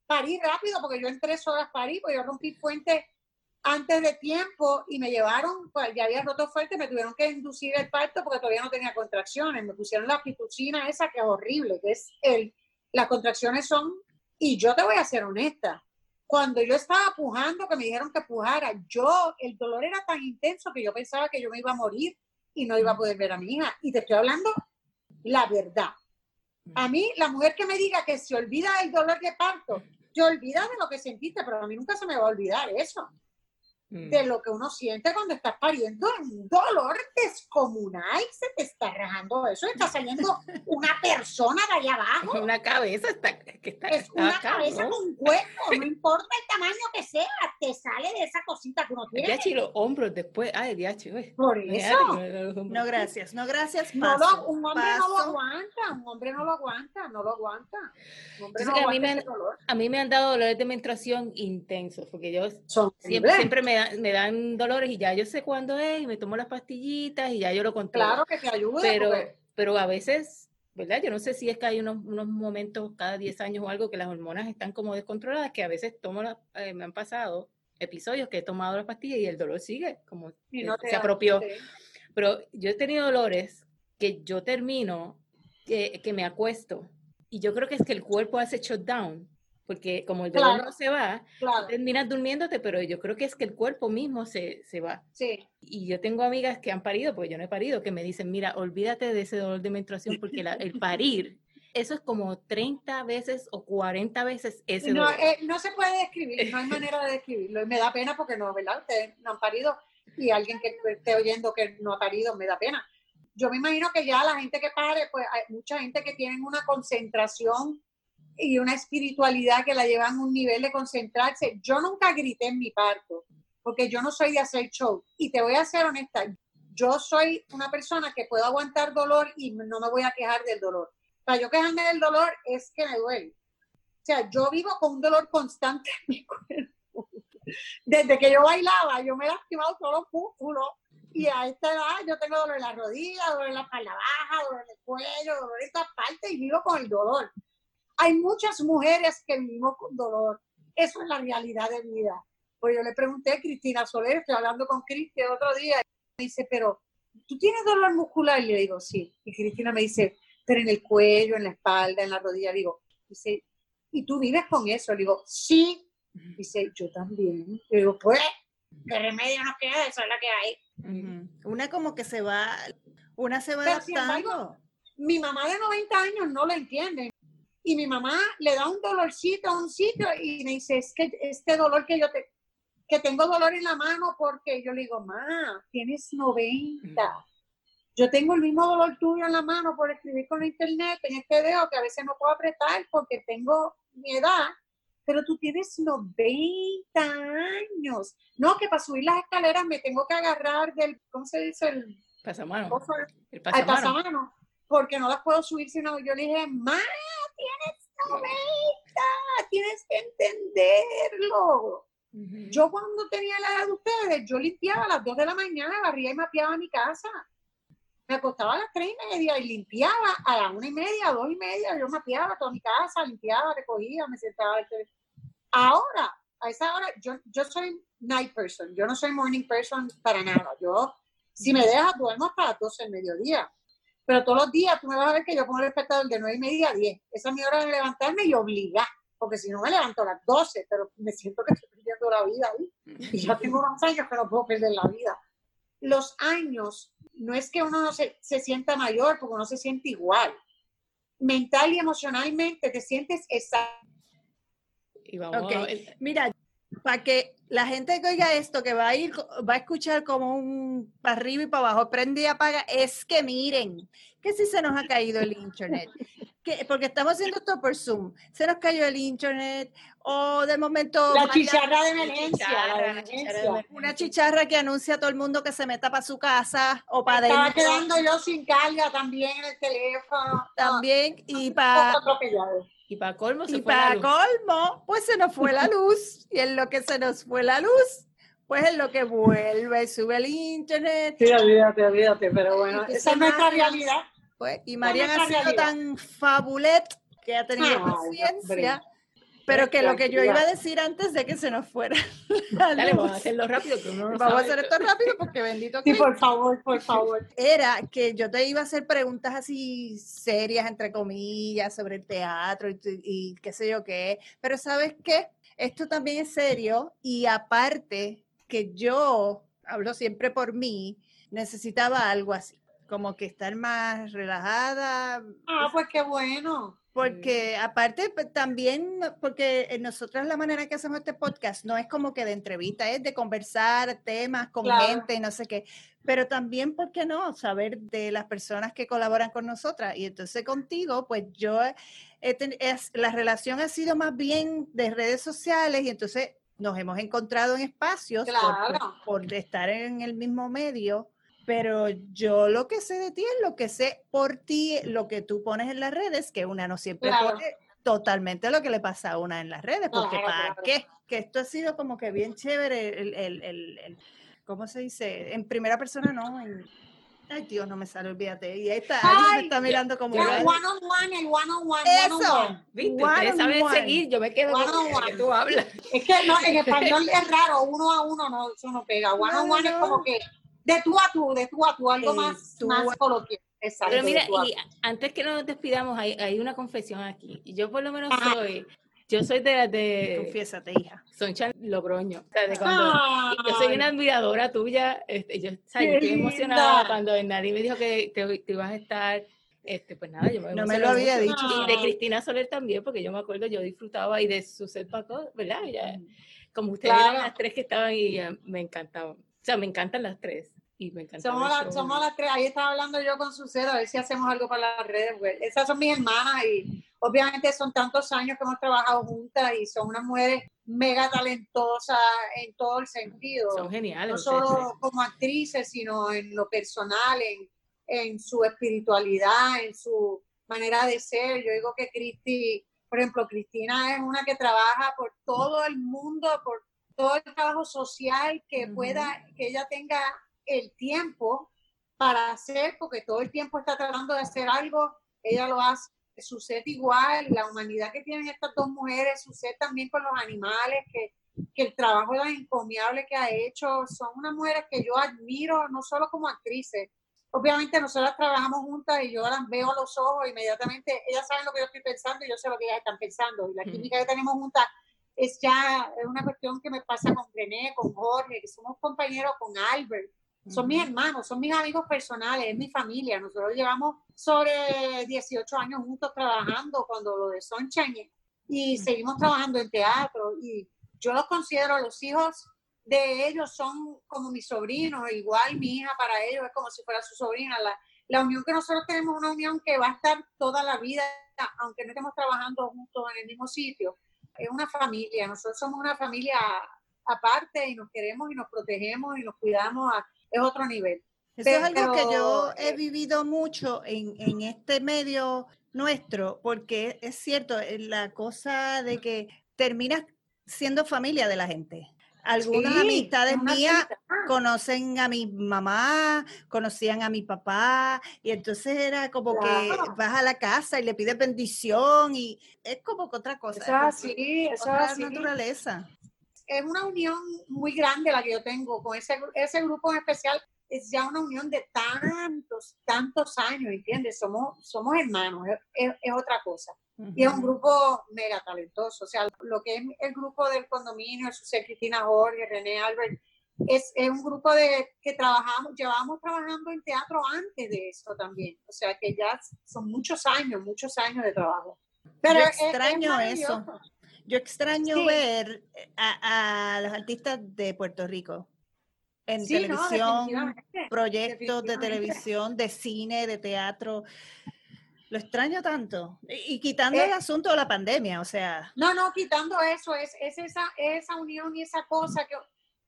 parí rápido, porque yo en tres horas parí, porque yo rompí fuente antes de tiempo y me llevaron, pues ya había roto fuerte, me tuvieron que inducir el parto porque todavía no tenía contracciones. Me pusieron la pitocina esa que es horrible, que es el, las contracciones son, y yo te voy a ser honesta, cuando yo estaba pujando, que me dijeron que pujara, yo, el dolor era tan intenso que yo pensaba que yo me iba a morir y no iba a poder ver a mi hija. Y te estoy hablando la verdad. A mí, la mujer que me diga que se olvida del dolor de parto, te olvida de lo que sentiste, pero a mí nunca se me va a olvidar eso. Mm. de lo que uno siente cuando estás pariendo un dolor descomunal, se te está rajando eso, está saliendo una persona de allá abajo. Una cabeza está, que está, es una cabeza con un cuerpo, no importa el tamaño que sea, te sale de esa cosita que uno tiene. y los hombros después, ay, diachi, Por eso. No, gracias, no, gracias. no lo, un hombre no lo aguanta, un hombre no lo aguanta, no lo aguanta. a, mí me han, a mí me han dado dolores de menstruación intensos, porque yo siempre, siempre me me dan dolores y ya yo sé cuándo es y me tomo las pastillitas y ya yo lo controlo. Claro que te ayuda. Pero, pero a veces, ¿verdad? Yo no sé si es que hay unos, unos, momentos cada 10 años o algo que las hormonas están como descontroladas, que a veces tomo eh, me han pasado episodios que he tomado las pastillas y el dolor sigue, como se apropió. Pero yo he tenido dolores que yo termino, que, que me acuesto y yo creo que es que el cuerpo hace shutdown porque como el dolor no se va, terminas durmiéndote, pero yo creo que es que el cuerpo mismo se, se, va. Sí. Y yo tengo amigas que han parido, porque yo no he parido, que me dicen, mira, olvídate de ese dolor de menstruación, porque el parir, eso es como 30 veces o 40 veces ese no, dolor. Eh, no se puede describir, no hay manera de describirlo. Y me da pena porque no, ¿verdad? Ustedes no han parido y alguien que esté oyendo que no ha parido me da pena yo me imagino que ya la gente que pare, pues hay mucha gente que tiene una concentración y una espiritualidad que la llevan a un nivel de concentrarse. Yo nunca grité en mi parto, porque yo no soy de hacer show. Y te voy a ser honesta, yo soy una persona que puedo aguantar dolor y no me voy a quejar del dolor. Para yo quejarme del dolor es que me duele. O sea, yo vivo con un dolor constante en mi cuerpo. Desde que yo bailaba, yo me he lastimado todos los músculos y a esta edad yo tengo dolor en la rodilla, dolor en la espalda baja, dolor en el cuello, dolor en esta parte y vivo con el dolor. Hay muchas mujeres que vivimos con dolor. Eso es la realidad de vida. Pues yo le pregunté a Cristina Soler, estoy hablando con Cristina el otro día, y me dice, pero ¿tú tienes dolor muscular? Y le digo, sí. Y Cristina me dice, pero en el cuello, en la espalda, en la rodilla. Digo, dice, ¿y tú vives con eso? Le digo, sí. Dice, yo también. Le digo, pues, ¿qué remedio nos queda? Eso es lo que hay. Una como que se va, una se va adaptando. mi mamá de 90 años no lo entiende. Y mi mamá le da un dolorcito a un sitio y me dice, es que este dolor que yo te, que tengo dolor en la mano porque yo le digo, ma, tienes 90. Yo tengo el mismo dolor tuyo en la mano por escribir con la internet en este dedo que a veces no puedo apretar porque tengo mi edad pero tú tienes 90 años. No, que para subir las escaleras me tengo que agarrar del, ¿cómo se dice? El pasamano. El pasamano. porque no las puedo subir sino yo le dije, ma, tienes 90, tienes que entenderlo. Yo cuando tenía la edad de ustedes, yo limpiaba a las 2 de la mañana, barría y mapeaba mi casa. Me acostaba a las 3 y media y limpiaba a las 1 y media, 2 y media, yo mapeaba toda mi casa, limpiaba, recogía, me sentaba. Ahora, a esa hora, yo, yo soy night person, yo no soy morning person para nada. Yo, si me dejas, duermo hasta las 12 del mediodía. Pero todos los días tú me vas a ver que yo pongo el despertador de 9 y media a 10. Esa es mi hora de levantarme y obligar, porque si no me levanto a las 12, pero me siento que estoy perdiendo la vida ahí. Y ya tengo unos años que no puedo perder la vida. Los años no es que uno no se, se sienta mayor, porque uno se siente igual. Mental y emocionalmente te sientes exacto. Mira, para que la gente que oiga esto, que va a ir, va a escuchar como un para arriba y para abajo, prende y apaga, es que miren, que si se nos ha caído el internet, que, porque estamos haciendo esto por Zoom, se nos cayó el internet, o de momento... La chicharra de emergencia. Una chicharra que anuncia a todo el mundo que se meta para su casa o para Estaba quedando yo sin carga también el teléfono. También, y para... Y para colmo se fue la luz. colmo, pues se nos fue la luz. y en lo que se nos fue la luz, pues en lo que vuelve, sube el internet. Sí, olvídate, olvídate, pero bueno, esa es nuestra realidad. Pues, y María ha sido tan fabulet que ha tenido paciencia pero que lo que yo iba a decir antes de que se nos fuera. Dale, vamos a hacerlo rápido. Que uno no vamos a hacer esto rápido porque bendito Sí, por favor, por favor. Era que yo te iba a hacer preguntas así serias, entre comillas, sobre el teatro y, y qué sé yo qué. Pero ¿sabes qué? Esto también es serio y aparte que yo, hablo siempre por mí, necesitaba algo así, como que estar más relajada. Ah, pues qué bueno. Porque aparte pues, también, porque nosotros la manera que hacemos este podcast no es como que de entrevista, es de conversar temas con gente y no sé qué, pero también, ¿por qué no? Saber de las personas que colaboran con nosotras. Y entonces contigo, pues yo, es, la relación ha sido más bien de redes sociales y entonces nos hemos encontrado en espacios por estar en el mismo medio pero yo lo que sé de ti es lo que sé por ti, lo que tú pones en las redes, que una no siempre pone totalmente lo que le pasa a una en las redes, porque ¿para qué? Que esto ha sido como que bien chévere, el, el, el, ¿cómo se dice? En primera persona, no, Ay, Dios, no me sale, olvídate. Y ahí está, alguien me está mirando como... El one on one, el one on one. Eso. ¿Viste? Ustedes saben seguir, yo me quedo con que tú hablas. Es que no, en español es raro, uno a uno no, eso no pega. One on one es como que de tú a tú, de tú a tú, algo más, más coloquial. Exacto, Pero mira, y antes que nos despidamos, hay, hay, una confesión aquí. Yo por lo menos soy Yo soy de... de Confiésate, hija. Sonchan Logroño. yo soy una admiradora tuya. Este, yo, estoy emocionada cuando nadie me dijo que te, ibas a estar este, pues nada, yo me No me lo había dicho. Y de Cristina Soler también, porque yo me acuerdo, yo disfrutaba y de Suset Paco, ¿verdad? como ustedes eran las tres que estaban y me encantaban. O sea, me encantan las tres. Y me somos, somos las tres. Ahí estaba hablando yo con Suset, a ver si hacemos algo para las redes. Esas son mis hermanas y obviamente son tantos años que hemos trabajado juntas y son unas mujeres mega talentosas en todo el sentido. Son geniales. No solo como actrices, sino en lo personal, en en su espiritualidad, en su manera de ser. Yo digo que Cristi, por ejemplo, Cristina es una que trabaja por todo el mundo, por todo el trabajo social que pueda, que ella tenga el tiempo para hacer, porque todo el tiempo está tratando de hacer algo, ella lo hace. Sucede igual, la humanidad que tienen estas dos mujeres, sucede también con los animales, que, que el trabajo tan encomiable que ha hecho, son unas mujeres que yo admiro, no solo como actrices, obviamente nosotras trabajamos juntas y yo las veo a los ojos inmediatamente, ellas saben lo que yo estoy pensando y yo sé lo que ellas están pensando. Y la química que tenemos juntas es ya es una cuestión que me pasa con René, con Jorge, que somos compañeros con Albert. Son mis hermanos, son mis amigos personales, es mi familia. Nosotros llevamos sobre 18 años juntos trabajando cuando lo de Sunshine y seguimos trabajando en teatro y yo los considero los hijos de ellos son como mis sobrinos, igual mi hija para ellos es como si fuera su sobrina. La, la unión que nosotros tenemos una unión que va a estar toda la vida, aunque no estemos trabajando juntos en el mismo sitio. Es una familia, nosotros somos una familia aparte y nos queremos y nos protegemos y nos cuidamos, es otro nivel. Eso es algo que yo he eh, vivido mucho en, en este medio nuestro, porque es cierto, la cosa de que terminas siendo familia de la gente. Algunas amistades mías conocen a mi mamá, conocían a mi papá, y entonces era como que vas a la casa y le pides bendición, y es como que otra cosa. Eso es así, eso es naturaleza. Es una unión muy grande la que yo tengo con ese, ese grupo en especial. Es ya una unión de tantos, tantos años, ¿entiendes? Somos, somos hermanos, es otra cosa. Y es un grupo mega talentoso. O sea, lo que es el grupo del condominio, Susé Cristina Jorge, René Albert, es, es, un grupo de que trabajamos, llevamos trabajando en teatro antes de esto también. O sea, que ya son muchos años, muchos años de trabajo. Pero Yo extraño eso. Yo extraño ver a, a, los artistas de Puerto Rico en televisión, proyectos de televisión, de cine, de teatro. Lo extraño tanto. Y, quitando el eh asunto de la pandemia, o sea. No, no, quitando eso, es, es esa, esa unión y esa cosa que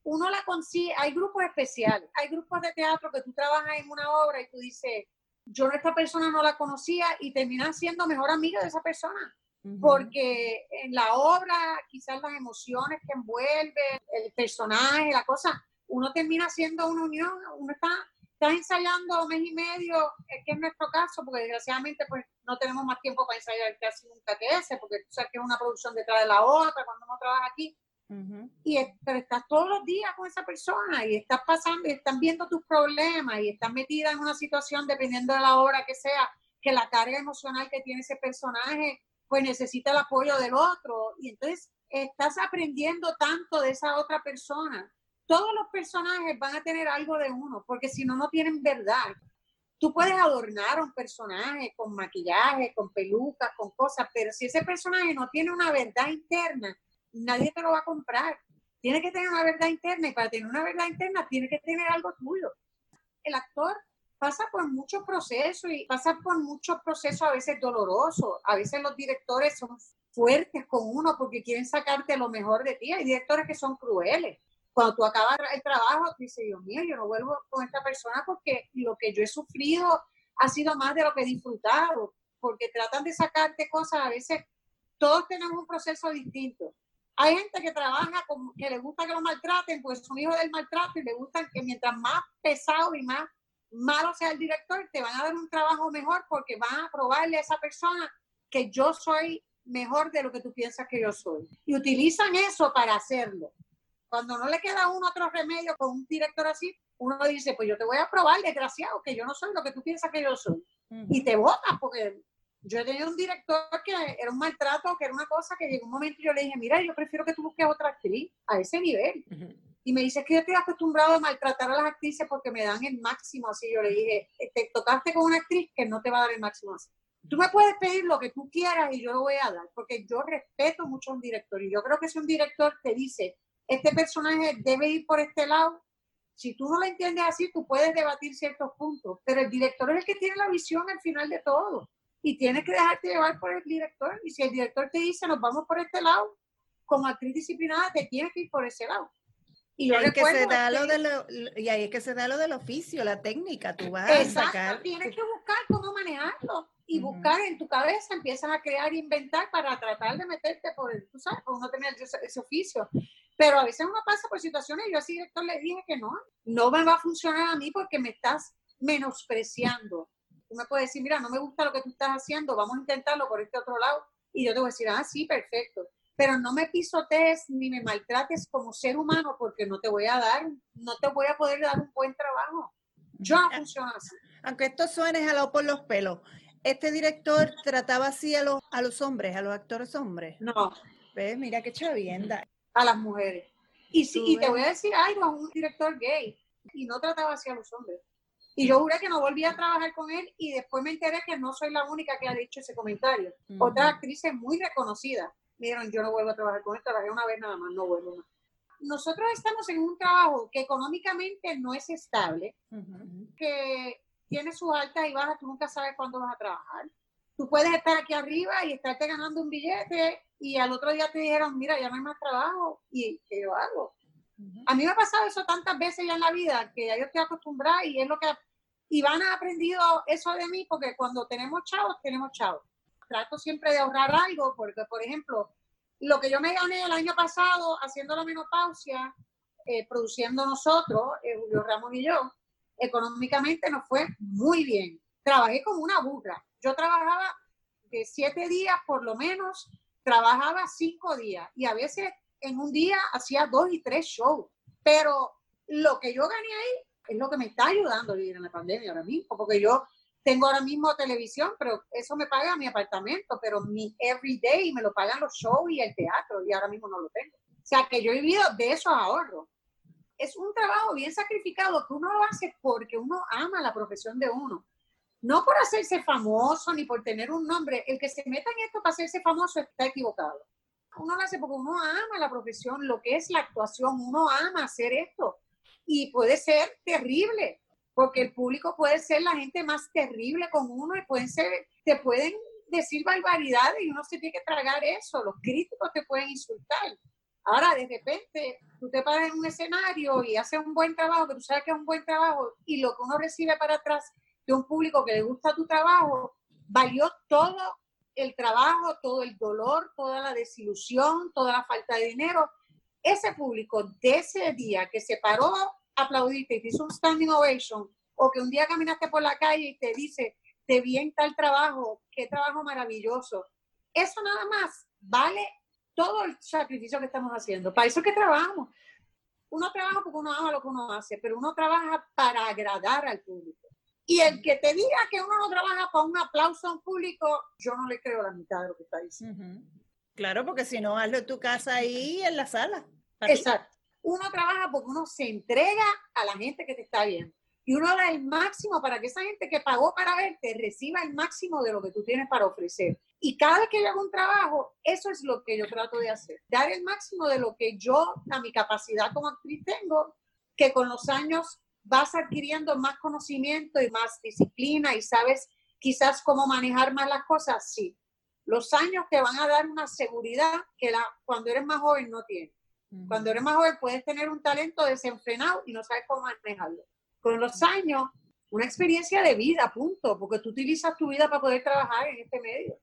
uno la consigue. Hay grupos especiales, hay grupos de teatro que tú trabajas en una obra y tú dices, yo esta persona no la conocía y terminas siendo mejor amiga de esa persona. Porque en la obra, quizás las emociones que envuelve, el personaje, la cosa, uno termina siendo una unión, uno está estás ensayando mes y medio, que es nuestro caso, porque desgraciadamente pues no tenemos más tiempo para ensayar casi nunca que ese, porque tú sabes que es una producción detrás de la otra cuando uno trabaja aquí. y, pero estás todos los días con esa persona y estás pasando y están viendo tus problemas y estás metida en una situación, dependiendo de la obra que sea, que la carga emocional que tiene ese personaje, pues necesita el apoyo del otro. Y entonces estás aprendiendo tanto de esa otra persona todos los personajes van a tener algo de uno, porque si no, no tienen verdad. Tú puedes adornar a un personaje con maquillaje, con pelucas, con cosas, pero si ese personaje no tiene una verdad interna, nadie te lo va a comprar. Tiene que tener una verdad interna y para tener una verdad interna tiene que tener algo tuyo. El actor pasa por muchos procesos y pasa por muchos procesos a veces dolorosos. A veces los directores son fuertes con uno porque quieren sacarte lo mejor de ti. Hay directores que son crueles cuando tú acabas el trabajo, dices, Dios mío, yo no vuelvo con esta persona porque lo que yo he sufrido ha sido más de lo que he disfrutado, porque tratan de sacarte cosas, a veces todos tenemos un proceso distinto. Hay gente que trabaja que le gusta que lo maltraten, pues son hijos del maltrato y le gusta que mientras más pesado y más malo sea el director, te van a dar un trabajo mejor porque van a probarle a esa persona que yo soy mejor de lo que tú piensas que yo soy. Y utilizan eso para hacerlo. Cuando no le queda uno otro remedio con un director así, uno dice, pues yo te voy a probar, desgraciado, que yo no soy lo que tú piensas que yo soy. Y te votas porque Yo tenía un director que era un maltrato, que era una cosa que llegó un momento y yo le dije, mira, yo prefiero que tú busques otra actriz a ese nivel. Y me dice que yo estoy acostumbrado a maltratar a las actrices porque me dan el máximo así. Yo le dije, te tocaste con una actriz que no te va a dar el máximo así. Tú me puedes pedir lo que tú quieras y yo lo voy a dar, porque yo respeto mucho a un director. Y yo creo que si un director te dice, este personaje debe ir por este lado, si tú no lo entiendes así, tú puedes debatir ciertos puntos, pero el director es el que tiene la visión al final de todo y tienes que dejarte llevar por el director. Y si el director te dice, nos vamos por este lado, como actriz disciplinada, te tienes que ir por ese lado. Y, ahí, que se da lo de lo, y ahí es que se da lo del oficio, la técnica, tú vas a sacar. Tienes que buscar cómo manejarlo y buscar en tu cabeza, empiezas a crear e inventar para tratar de meterte por el, tú sabes, por no tener ese, oficio. Pero a veces uno pasa por situaciones y yo al director le dije que no, no me va a funcionar a mí porque me estás menospreciando. Tú me puedes decir, mira, no me gusta lo que tú estás haciendo, vamos a intentarlo por este otro lado. Y yo te voy a decir, ah, sí, perfecto pero no me pisotees ni me maltrates como ser humano porque no te voy a dar, no te voy a poder dar un buen trabajo. Yo no funciono así. Aunque esto suene jalado por los pelos, ¿este director trataba así a los, a los hombres, a los actores hombres? No. ¿Ves? Mira qué chavienda. A las mujeres. Y, sí, y te voy a decir algo, un director gay, y no trataba así a los hombres. Y yo juré que no volví a trabajar con él y después me enteré que no soy la única que ha dicho ese comentario. Otra actriz muy reconocida dijeron, yo no vuelvo a trabajar con él, trabajé una vez nada más, no vuelvo más. Nosotros estamos en un trabajo que económicamente no es estable, que tiene sus altas y bajas, tú nunca sabes cuándo vas a trabajar. Tú puedes estar aquí arriba y estarte ganando un billete y al otro día te dijeron, mira, ya no hay más trabajo y ¿qué yo hago? A mí me ha pasado eso tantas veces ya en la vida que ya yo estoy acostumbrada y es lo que... Iván ha aprendido eso de mí porque cuando tenemos chavos, tenemos chavos trato siempre de ahorrar algo, porque, por ejemplo, lo que yo me gané el año pasado haciendo la menopausia, eh, produciendo nosotros, eh, Julio Ramos y yo, económicamente nos fue muy bien. Trabajé como una burra. Yo trabajaba de siete días por lo menos, trabajaba cinco días y a veces en un día hacía dos y tres shows. Pero lo que yo gané ahí es lo que me está ayudando a vivir en la pandemia ahora mismo, porque yo tengo ahora mismo televisión, pero eso me paga mi apartamento, pero mi everyday me lo pagan los shows y el teatro, y ahora mismo no lo tengo. O sea, que yo he vivido de esos ahorros. Es un trabajo bien sacrificado que uno lo hace porque uno ama la profesión de uno. No por hacerse famoso ni por tener un nombre. El que se meta en esto para hacerse famoso está equivocado. Uno lo hace porque uno ama la profesión, lo que es la actuación. Uno ama hacer esto. Y puede ser terrible, porque el público puede ser la gente más terrible con uno y pueden ser, te pueden decir barbaridades y uno se tiene que tragar eso, los críticos te pueden insultar. Ahora, de repente, tú te paras en un escenario y haces un buen trabajo, que tú sabes que es un buen trabajo, y lo que uno recibe para atrás de un público que le gusta tu trabajo, valió todo el trabajo, todo el dolor, toda la desilusión, toda la falta de dinero. Ese público de ese día que se paró aplaudiste y te hizo un standing ovation, o que un día caminaste por la calle y te dice, te vi en tal trabajo, qué trabajo maravilloso. Eso nada más vale todo el sacrificio que estamos haciendo. Para eso es que trabajamos. Uno trabaja porque uno ama lo que uno hace, pero uno trabaja para agradar al público. Y el que te diga que uno no trabaja para un aplauso a un público, yo no le creo la mitad de lo que está diciendo. Claro, porque si no, hazlo en tu casa ahí en la sala. Exacto uno trabaja porque uno se entrega a la gente que te está viendo. Y uno da el máximo para que esa gente que pagó para verte reciba el máximo de lo que tú tienes para ofrecer. Y cada vez que yo hago un trabajo, eso es lo que yo trato de hacer. Dar el máximo de lo que yo, a mi capacidad como actriz tengo, que con los años vas adquiriendo más conocimiento y más disciplina y sabes quizás cómo manejar más las cosas, sí. Los años te van a dar una seguridad que la, cuando eres más joven no tienes. Cuando eres más joven puedes tener un talento desenfrenado y no sabes cómo manejarlo. Con los años, una experiencia de vida, punto, porque tú utilizas tu vida para poder trabajar en este medio.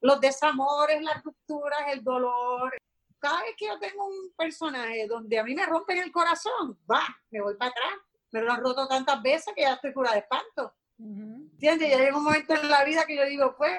Los desamores, las rupturas, el dolor. Cada vez que yo tengo un personaje donde a mí me rompen el corazón, va, me voy para atrás. Me lo han roto tantas veces que ya estoy cura de espanto. ¿Entiendes? Ya llega un momento en la vida que yo digo, pues,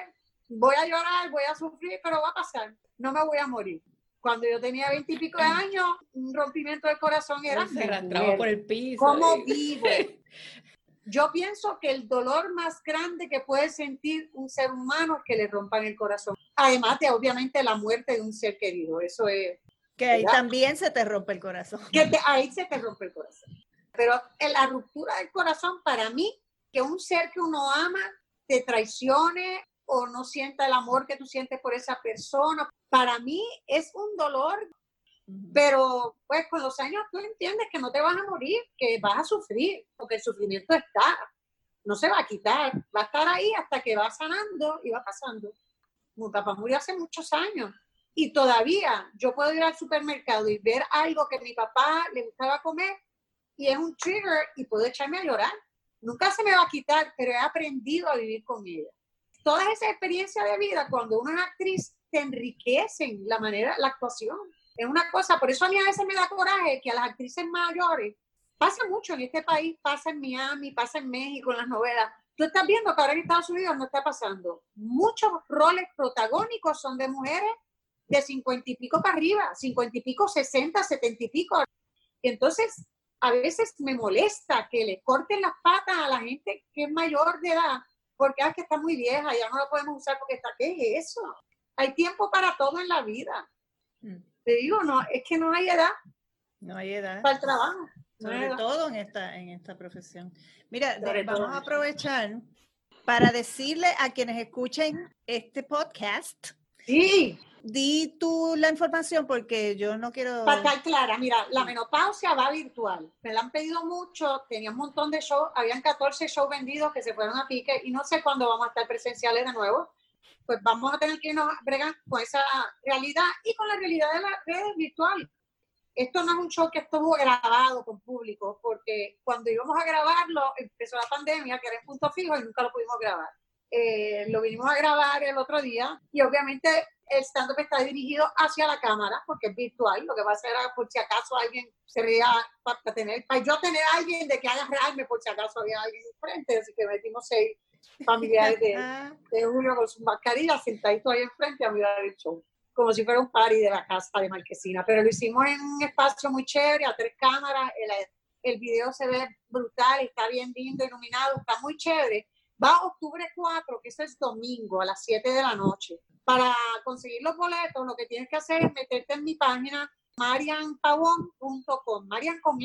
voy a llorar, voy a sufrir, pero va a pasar. No me voy a morir cuando yo tenía veintipico de años, un rompimiento del corazón era... Se arrastraba por el piso. ¿Cómo vivo? Yo pienso que el dolor más grande que puede sentir un ser humano es que le rompan el corazón. Además de, obviamente, la muerte de un ser querido. Eso es. Que ahí también se te rompe el corazón. Que ahí se te rompe el corazón. Pero la ruptura del corazón, para mí, que un ser que uno ama te traicione o no sienta el amor que tú sientes por esa persona, para mí es un dolor pero pues con los años tú entiendes que no te vas a morir, que vas a sufrir, porque el sufrimiento está, no se va a quitar, va a estar ahí hasta que va sanando y va pasando. Mi papá murió hace muchos años y todavía yo puedo ir al supermercado y ver algo que mi papá le gustaba comer y es un trigger y puedo echarme a llorar. Nunca se me va a quitar, pero he aprendido a vivir con ella. Todas esas experiencias de vida, cuando una es actriz, te enriquecen la manera, la actuación es una cosa, por eso a mí a veces me da coraje que a las actrices mayores, pasa mucho en este país, pasa en Miami, pasa en México, en las novelas. Tú estás viendo que ahora en Estados Unidos no está pasando. Muchos roles protagónicos son de mujeres de cincuenta y pico para arriba, cincuenta y pico, sesenta, setenta y pico. Entonces, a veces me molesta que le corten las patas a la gente que es mayor de edad, porque es que está muy vieja, ya no la podemos usar porque está, ¿qué es eso? Hay tiempo para todo en la vida. Mm. Te digo, no, es que no hay edad. No hay edad. Para el trabajo. Sobre todo en esta, en esta profesión. Mira, vamos a aprovechar para decirle a quienes escuchen este podcast. Sí. Di tú la información porque yo no quiero. Para estar clara, mira, la menopausia va virtual. Me la han pedido mucho, tenía un montón de shows, habían 14 shows vendidos que se fueron a pique y no sé cuándo vamos a estar presenciales de nuevo pues vamos a tener que irnos bregar con esa realidad y con la realidad de las redes virtuales. Esto no es un show que estuvo grabado con público, porque cuando íbamos a grabarlo empezó la pandemia, que era en punto fijo y nunca lo pudimos grabar. Eh, lo vinimos a grabar el otro día y obviamente el stand-up está dirigido hacia la cámara porque es virtual. Lo que va a hacer es por si acaso alguien se veía para tener, para yo tener a alguien de que haga realme por si acaso había alguien enfrente, así que metimos seis familiares de, de Julio con su mascarilla sentadito ahí enfrente a mirar el show, como si fuera un party de la casa de Marquesina. Pero lo hicimos en un espacio muy chévere, a tres cámaras, el, el video se ve brutal, está bien lindo, iluminado, está muy chévere. Va octubre 4, que eso es domingo a las 7 de la noche. Para conseguir los boletos, lo que tienes que hacer es meterte en mi página marianpavón.com, Marian con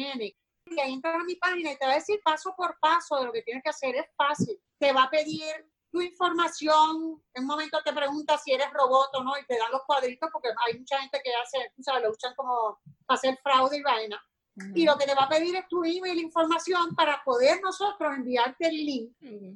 y ahí entras a mi página y te va a decir paso por paso de lo que tienes que hacer. Es fácil. Te va a pedir tu información. En un momento te pregunta si eres robot o no y te dan los cuadritos porque hay mucha gente que hace, tú sabes, lo usan como hacer fraude y vaina. Y lo que te va a pedir es tu email, información para poder nosotros enviarte el link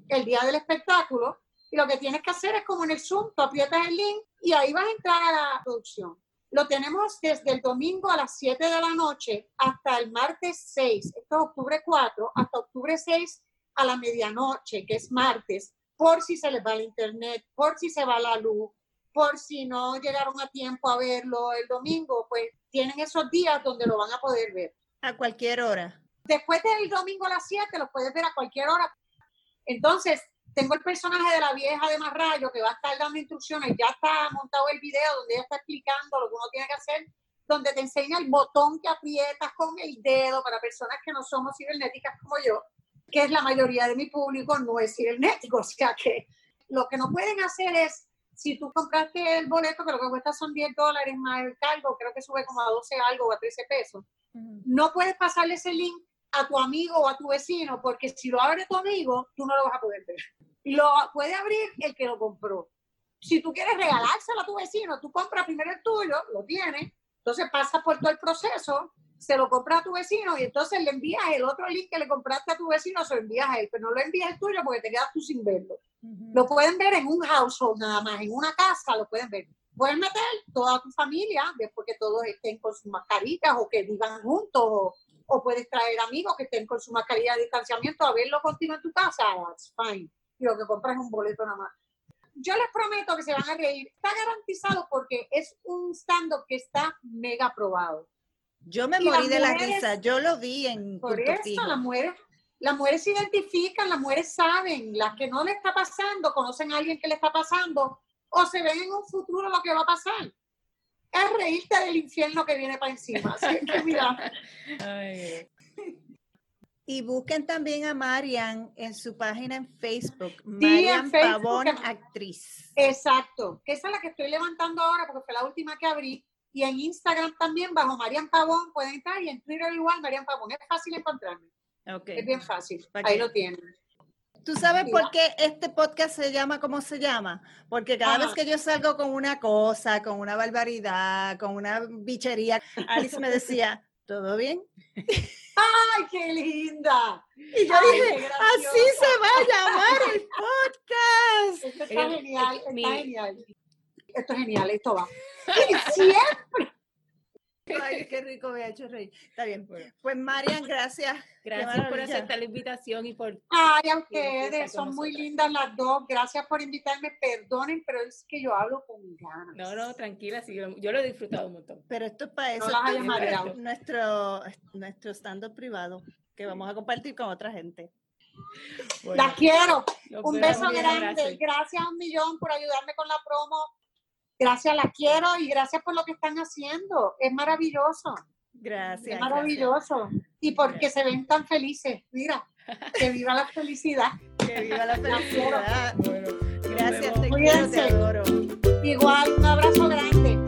el día del espectáculo. Y lo que tienes que hacer es como en el Zoom, tú aprietas el link y ahí vas a entrar a la producción. Lo tenemos desde el domingo a las 7 de la noche hasta el martes 6, esto es octubre 4, hasta octubre 6 a la medianoche, que es martes, por si se les va el internet, por si se va la luz, por si no llegaron a tiempo a verlo el domingo, pues tienen esos días donde lo van a poder ver. A cualquier hora. Después del domingo a las 7 lo puedes ver a cualquier hora. Entonces, tengo el personaje de la vieja de Marrayo que va a estar dando instrucciones, ya está montado el video donde ella está explicando lo que uno tiene que hacer, donde te enseña el botón que aprietas con el dedo para personas que no somos cibernéticas como yo, que es la mayoría de mi público, no es cibernético, o sea que lo que no pueden hacer es, si tú compraste el boleto, que lo que cuesta son 10 dólares más el cargo, creo que sube como a 12 algo o a 13 pesos, no puedes pasarle ese link a tu amigo o a tu vecino, porque si lo abre tu amigo, tú no lo vas a poder ver. Lo puede abrir el que lo compró. Si tú quieres regalárselo a tu vecino, tú compras primero el tuyo, lo tienes, entonces pasas por todo el proceso, se lo compras a tu vecino y entonces le envías el otro link que le compraste a tu vecino, se lo envías a él, pero no lo envías el tuyo porque te quedas tú sin verlo. Lo pueden ver en un household nada más, en una casa lo pueden ver. Pueden meter toda tu familia después que todos estén con sus mascarillas o que vivan juntos o puedes traer amigos que estén con su mascarilla de distanciamiento a verlo contigo en tu casa, that's fine. Y lo que compras es un boleto nada más. Yo les prometo que se van a reír. Está garantizado porque es un stand-up que está mega probado. Yo me morí de la risa, yo lo vi en Por eso las mujeres, las mujeres se identifican, las mujeres saben, las que no le está pasando, conocen a alguien que le está pasando, o se ven en un futuro lo que va a pasar es reírte del infierno que viene para encima. Así que mira. Y busquen también a Marian en su página en Facebook, Marian Pavón Actriz. Exacto, que esa es la que estoy levantando ahora porque fue la última que abrí. Y en Instagram también, bajo Marian Pavón, pueden entrar. Y en Twitter igual, Marian Pavón. Es fácil encontrarme. Es bien fácil. Ahí lo tienen. ¿Tú sabes por qué este podcast se llama como se llama? Porque cada vez que yo salgo con una cosa, con una barbaridad, con una bichería, Alice me decía, ¿todo bien? ¡Ay, qué linda! Y yo dije, así se va a llamar el podcast. Esto está genial, está genial. Esto es genial, esto va. Y siempre. Ay, qué rico me ha hecho reír. Está bien. Pues Marian, gracias. Gracias por aceptar la invitación y por... Ay, a ustedes, son muy lindas las dos. Gracias por invitarme. Perdonen, pero es que yo hablo con ganas. No, no, tranquila, sí, yo, lo he disfrutado un montón. Pero esto es para eso. nuestro, nuestro stand privado que vamos a compartir con otra gente. la quiero. Un beso grande. Gracias un millón por ayudarme con la promo Gracias, la quiero y gracias por lo que están haciendo. Es maravilloso. Gracias. Es maravilloso. Y porque se ven tan felices. Mira, que viva la felicidad. Que viva la felicidad. gracias, te Cuídense. quiero, te adoro. Igual, un abrazo grande.